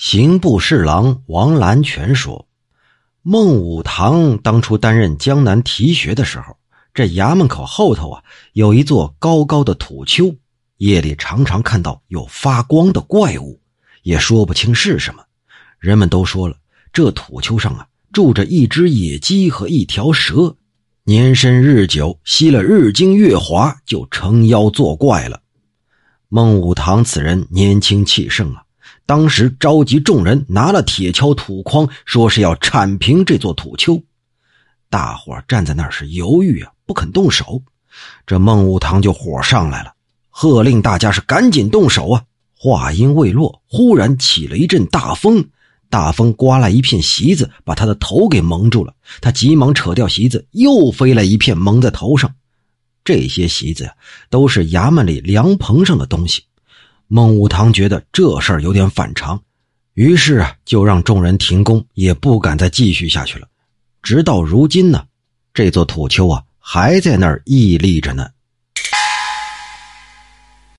刑部侍郎王兰全说：“孟武堂当初担任江南提学的时候，这衙门口后头啊有一座高高的土丘，夜里常常看到有发光的怪物，也说不清是什么。人们都说了，这土丘上啊住着一只野鸡和一条蛇，年深日久，吸了日精月华，就成妖作怪了。孟武堂此人年轻气盛啊。”当时召集众人，拿了铁锹、土筐，说是要铲平这座土丘。大伙站在那儿是犹豫啊，不肯动手。这孟武堂就火上来了，喝令大家是赶紧动手啊！话音未落，忽然起了一阵大风，大风刮来一片席子，把他的头给蒙住了。他急忙扯掉席子，又飞来一片蒙在头上。这些席子呀，都是衙门里凉棚上的东西。孟武堂觉得这事儿有点反常，于是啊，就让众人停工，也不敢再继续下去了。直到如今呢，这座土丘啊，还在那儿屹立着呢。